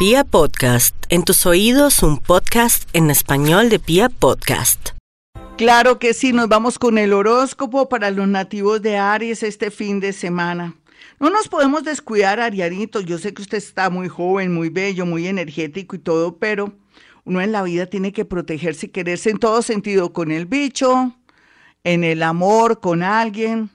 Pia Podcast, en tus oídos un podcast en español de Pia Podcast. Claro que sí, nos vamos con el horóscopo para los nativos de Aries este fin de semana. No nos podemos descuidar, Arianito. Yo sé que usted está muy joven, muy bello, muy energético y todo, pero uno en la vida tiene que protegerse y quererse en todo sentido, con el bicho, en el amor, con alguien.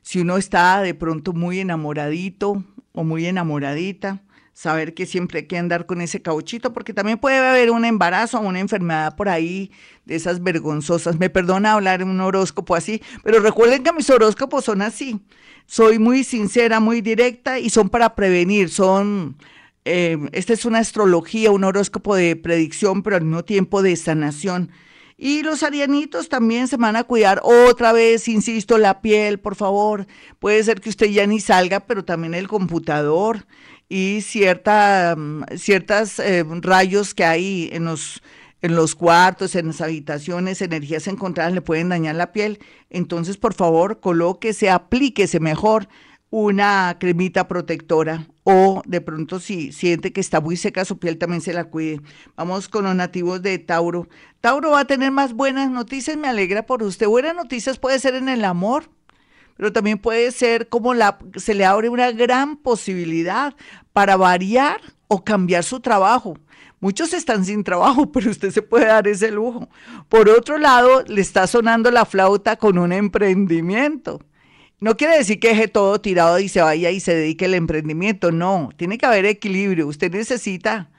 Si uno está de pronto muy enamoradito o muy enamoradita, saber que siempre hay que andar con ese cauchito, porque también puede haber un embarazo o una enfermedad por ahí de esas vergonzosas. Me perdona hablar en un horóscopo así, pero recuerden que mis horóscopos son así. Soy muy sincera, muy directa y son para prevenir, son... Eh, esta es una astrología, un horóscopo de predicción, pero al mismo tiempo de sanación. Y los arianitos también se van a cuidar otra vez, insisto, la piel, por favor. Puede ser que usted ya ni salga, pero también el computador y cierta, mm, ciertas eh, rayos que hay en los, en los cuartos, en las habitaciones, energías encontradas le pueden dañar la piel. Entonces, por favor, colóquese, aplíquese mejor una cremita protectora o de pronto si siente que está muy seca su piel también se la cuide. Vamos con los nativos de Tauro. Tauro va a tener más buenas noticias, me alegra por usted. Buenas noticias puede ser en el amor, pero también puede ser como se le abre una gran posibilidad para variar o cambiar su trabajo. Muchos están sin trabajo, pero usted se puede dar ese lujo. Por otro lado, le está sonando la flauta con un emprendimiento. No quiere decir que deje todo tirado y se vaya y se dedique al emprendimiento. No, tiene que haber equilibrio. Usted necesita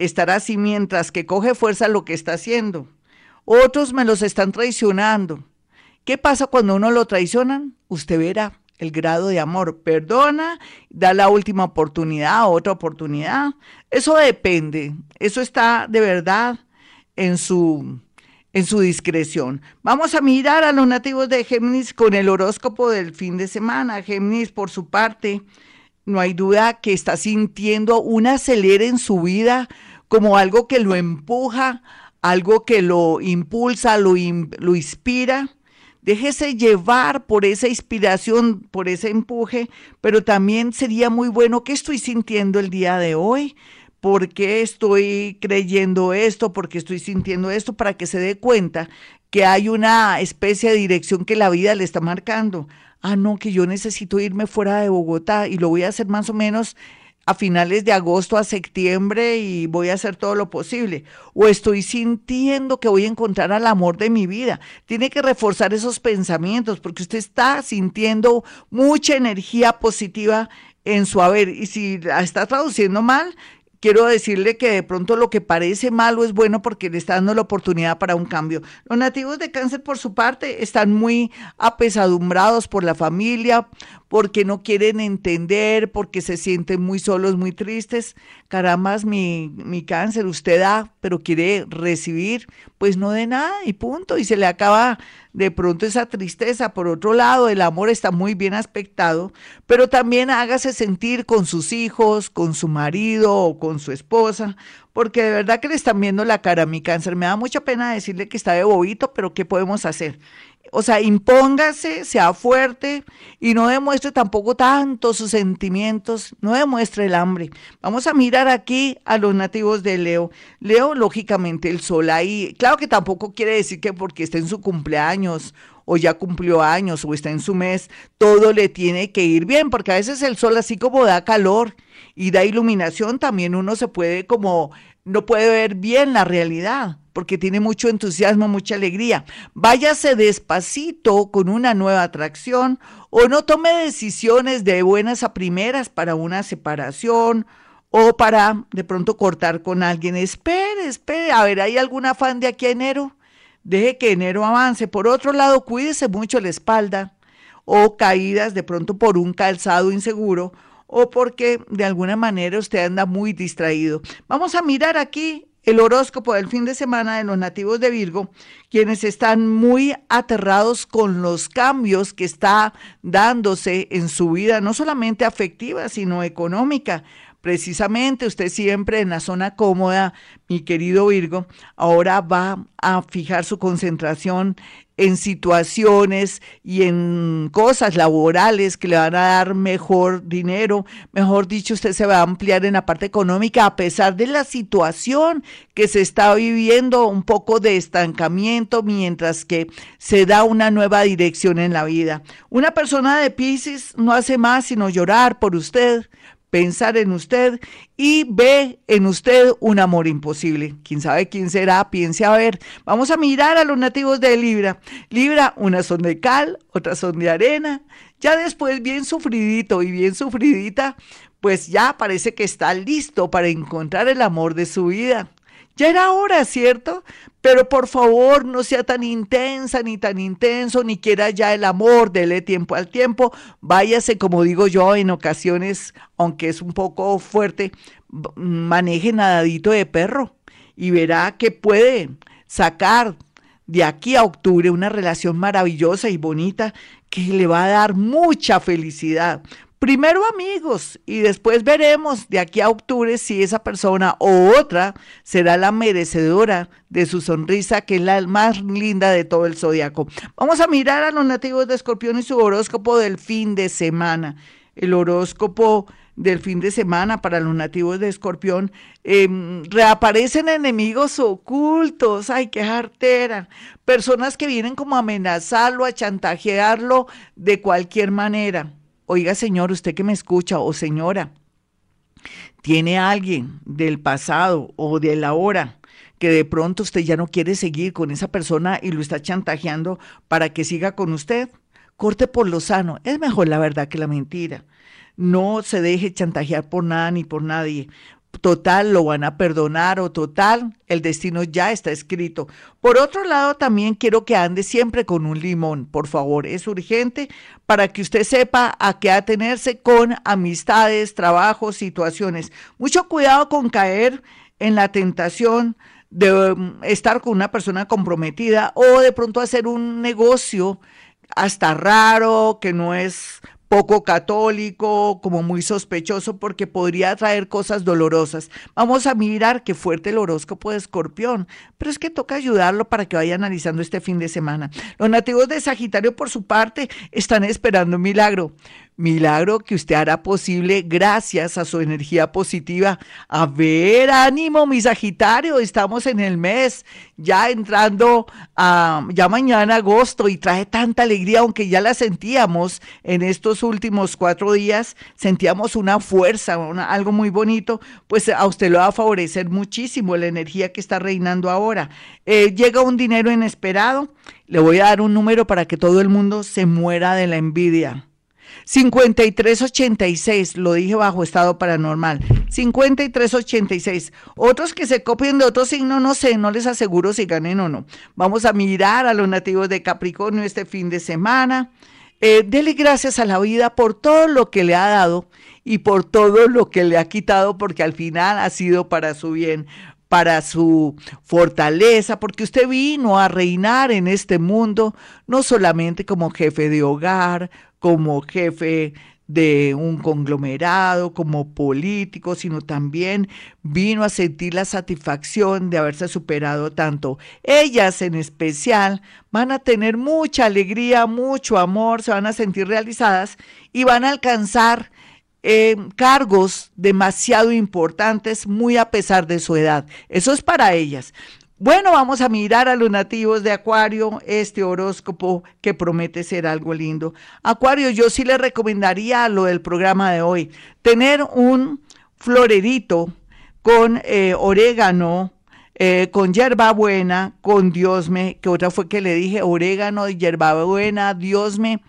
estar así mientras que coge fuerza lo que está haciendo. Otros me los están traicionando. ¿Qué pasa cuando uno lo traicionan? Usted verá el grado de amor. Perdona, da la última oportunidad, otra oportunidad. Eso depende. Eso está de verdad en su en su discreción. Vamos a mirar a los nativos de Géminis con el horóscopo del fin de semana. Géminis, por su parte, no hay duda que está sintiendo un acelere en su vida como algo que lo empuja, algo que lo impulsa, lo, lo inspira Déjese llevar por esa inspiración, por ese empuje, pero también sería muy bueno qué estoy sintiendo el día de hoy, por qué estoy creyendo esto, por qué estoy sintiendo esto, para que se dé cuenta que hay una especie de dirección que la vida le está marcando. Ah, no, que yo necesito irme fuera de Bogotá y lo voy a hacer más o menos a finales de agosto a septiembre y voy a hacer todo lo posible. O estoy sintiendo que voy a encontrar al amor de mi vida. Tiene que reforzar esos pensamientos porque usted está sintiendo mucha energía positiva en su haber. Y si la está traduciendo mal, quiero decirle que de pronto lo que parece malo es bueno porque le está dando la oportunidad para un cambio. Los nativos de cáncer, por su parte, están muy apesadumbrados por la familia, porque no quieren entender, porque se sienten muy solos, muy tristes. Caramba, mi, mi cáncer, usted da, pero quiere recibir, pues no de nada y punto. Y se le acaba de pronto esa tristeza. Por otro lado, el amor está muy bien aspectado, pero también hágase sentir con sus hijos, con su marido o con su esposa, porque de verdad que le están viendo la cara a mi cáncer. Me da mucha pena decirle que está de bobito, pero ¿qué podemos hacer? O sea, impóngase, sea fuerte y no demuestre tampoco tanto sus sentimientos, no demuestre el hambre. Vamos a mirar aquí a los nativos de Leo. Leo, lógicamente, el sol ahí, claro que tampoco quiere decir que porque está en su cumpleaños o ya cumplió años o está en su mes, todo le tiene que ir bien, porque a veces el sol así como da calor y da iluminación, también uno se puede como, no puede ver bien la realidad porque tiene mucho entusiasmo, mucha alegría. Váyase despacito con una nueva atracción o no tome decisiones de buenas a primeras para una separación o para de pronto cortar con alguien. Espere, espere, a ver, ¿hay algún afán de aquí a enero? Deje que enero avance. Por otro lado, cuídese mucho la espalda o caídas de pronto por un calzado inseguro o porque de alguna manera usted anda muy distraído. Vamos a mirar aquí el horóscopo del fin de semana de los nativos de Virgo, quienes están muy aterrados con los cambios que está dándose en su vida, no solamente afectiva, sino económica. Precisamente usted siempre en la zona cómoda, mi querido Virgo, ahora va a fijar su concentración en situaciones y en cosas laborales que le van a dar mejor dinero. Mejor dicho, usted se va a ampliar en la parte económica a pesar de la situación que se está viviendo, un poco de estancamiento mientras que se da una nueva dirección en la vida. Una persona de Pisces no hace más sino llorar por usted, pensar en usted y ve en usted un amor imposible. Quién sabe quién será, piense a ver. Vamos a mirar a los nativos de Libra. Libra, unas son de cal, otras son de arena. Ya después, bien sufridito y bien sufridita, pues ya parece que está listo para encontrar el amor de su vida. Ya era hora, ¿cierto? Pero por favor, no sea tan intensa ni tan intenso, ni quiera ya el amor, dele tiempo al tiempo. Váyase, como digo yo, en ocasiones, aunque es un poco fuerte, maneje nadadito de perro y verá que puede sacar de aquí a octubre una relación maravillosa y bonita que le va a dar mucha felicidad primero amigos y después veremos de aquí a octubre si esa persona o otra será la merecedora de su sonrisa, que es la más linda de todo el zodiaco. Vamos a mirar a los nativos de Escorpión y su horóscopo del fin de semana. El horóscopo del fin de semana para los nativos de Escorpión, em, reaparecen enemigos ocultos, ay, qué jartera, personas que vienen como a amenazarlo, a chantajearlo de cualquier manera. Oiga, señor, usted que me escucha o señora, tiene alguien del pasado o de la hora que de pronto usted ya no quiere seguir con esa persona y lo está chantajeando para que siga con usted. Corte por lo sano. Es mejor la verdad que la mentira. No se deje chantajear por nada ni por nadie total lo van a perdonar o total el destino ya está escrito. Por otro lado, también quiero que ande siempre con un limón, por favor, es urgente para que usted sepa a qué atenerse con amistades, trabajos, situaciones. Mucho cuidado con caer en la tentación de um, estar con una persona comprometida o de pronto hacer un negocio hasta raro, que no es poco católico, como muy sospechoso, porque podría traer cosas dolorosas. Vamos a mirar qué fuerte el horóscopo de escorpión, pero es que toca ayudarlo para que vaya analizando este fin de semana. Los nativos de Sagitario, por su parte, están esperando un milagro milagro que usted hará posible gracias a su energía positiva. A ver, ánimo, mi Sagitario, estamos en el mes, ya entrando a ya mañana agosto y trae tanta alegría, aunque ya la sentíamos en estos últimos cuatro días, sentíamos una fuerza, algo muy bonito, pues a usted lo va a favorecer muchísimo la energía que está reinando ahora. Eh, llega un dinero inesperado, le voy a dar un número para que todo el mundo se muera de la envidia. 5386, lo dije bajo estado paranormal. 5386. Otros que se copien de otro signo, no sé, no les aseguro si ganen o no. Vamos a mirar a los nativos de Capricornio este fin de semana. Eh, dele gracias a la vida por todo lo que le ha dado y por todo lo que le ha quitado, porque al final ha sido para su bien para su fortaleza, porque usted vino a reinar en este mundo, no solamente como jefe de hogar, como jefe de un conglomerado, como político, sino también vino a sentir la satisfacción de haberse superado tanto. Ellas en especial van a tener mucha alegría, mucho amor, se van a sentir realizadas y van a alcanzar eh, cargos demasiado importantes, muy a pesar de su edad. Eso es para ellas. Bueno, vamos a mirar a los nativos de Acuario, este horóscopo que promete ser algo lindo. Acuario, yo sí le recomendaría lo del programa de hoy, tener un florerito con eh, orégano, eh, con hierbabuena, con diosme, que otra fue que le dije, orégano, hierbabuena, diosme,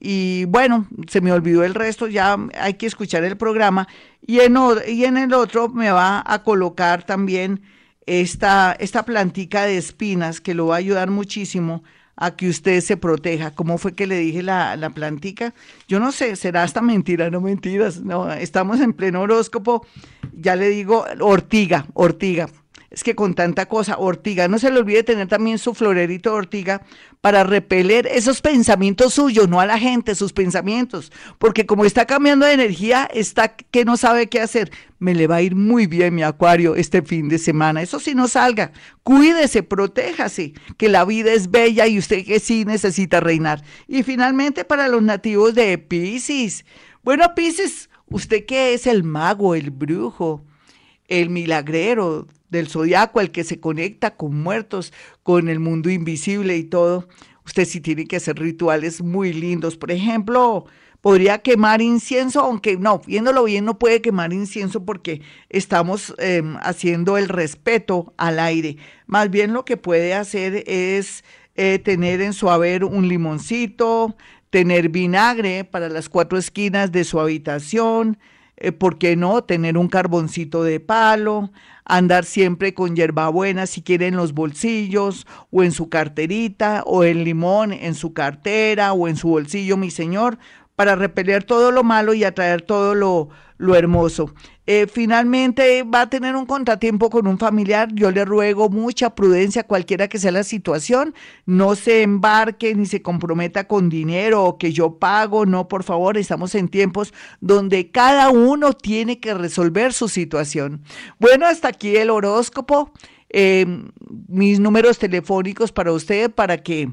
y bueno, se me olvidó el resto, ya hay que escuchar el programa. Y en, y en el otro me va a colocar también esta, esta plantica de espinas que lo va a ayudar muchísimo a que usted se proteja. ¿Cómo fue que le dije la, la plantica? Yo no sé, será hasta mentira, no mentiras. No, estamos en pleno horóscopo. Ya le digo, ortiga, ortiga. Es que con tanta cosa, ortiga, no se le olvide tener también su florerito de ortiga para repeler esos pensamientos suyos, no a la gente, sus pensamientos, porque como está cambiando de energía, está que no sabe qué hacer. Me le va a ir muy bien mi acuario este fin de semana. Eso sí no salga, cuídese, protéjase, que la vida es bella y usted que sí necesita reinar. Y finalmente para los nativos de Pisces. Bueno, Pisces, usted que es el mago, el brujo, el milagrero del zodiaco, el que se conecta con muertos, con el mundo invisible y todo, usted sí tiene que hacer rituales muy lindos. Por ejemplo, podría quemar incienso, aunque no, viéndolo bien no puede quemar incienso porque estamos em, haciendo el respeto al aire. Más bien lo que puede hacer es eh, tener en su haber un limoncito, tener vinagre para las cuatro esquinas de su habitación, eh, ¿por qué no? Tener un carboncito de palo, andar siempre con hierbabuena si quiere en los bolsillos o en su carterita o el limón en su cartera o en su bolsillo, mi señor, para repeler todo lo malo y atraer todo lo, lo hermoso. Eh, finalmente va a tener un contratiempo con un familiar. Yo le ruego mucha prudencia, cualquiera que sea la situación. No se embarque ni se comprometa con dinero o que yo pago. No, por favor, estamos en tiempos donde cada uno tiene que resolver su situación. Bueno, hasta aquí el horóscopo. Em, mis números telefónicos para usted para que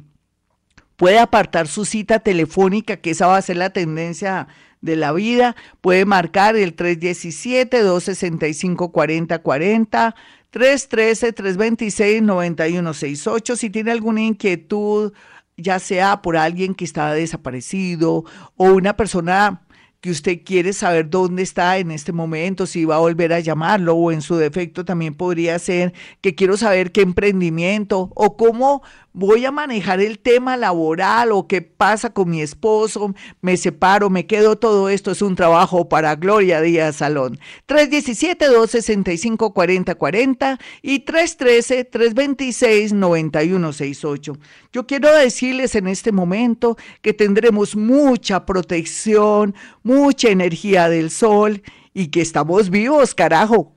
pueda apartar su cita telefónica, que esa va a ser la tendencia de la vida. Puede marcar el 317-265-4040, 313-326-9168. Si tiene alguna inquietud, ya sea por alguien que está desaparecido o una persona que usted quiere saber dónde está en este momento, si va a volver a llamarlo o en su defecto también podría ser que quiero saber qué emprendimiento o cómo voy a manejar el tema laboral o qué pasa con mi esposo, me separo, me quedo, todo esto es un trabajo para Gloria Díaz Salón. 317-265-4040 y 313-326-9168. Yo quiero decirles en este momento que tendremos mucha protección, mucha energía del sol y que estamos vivos, carajo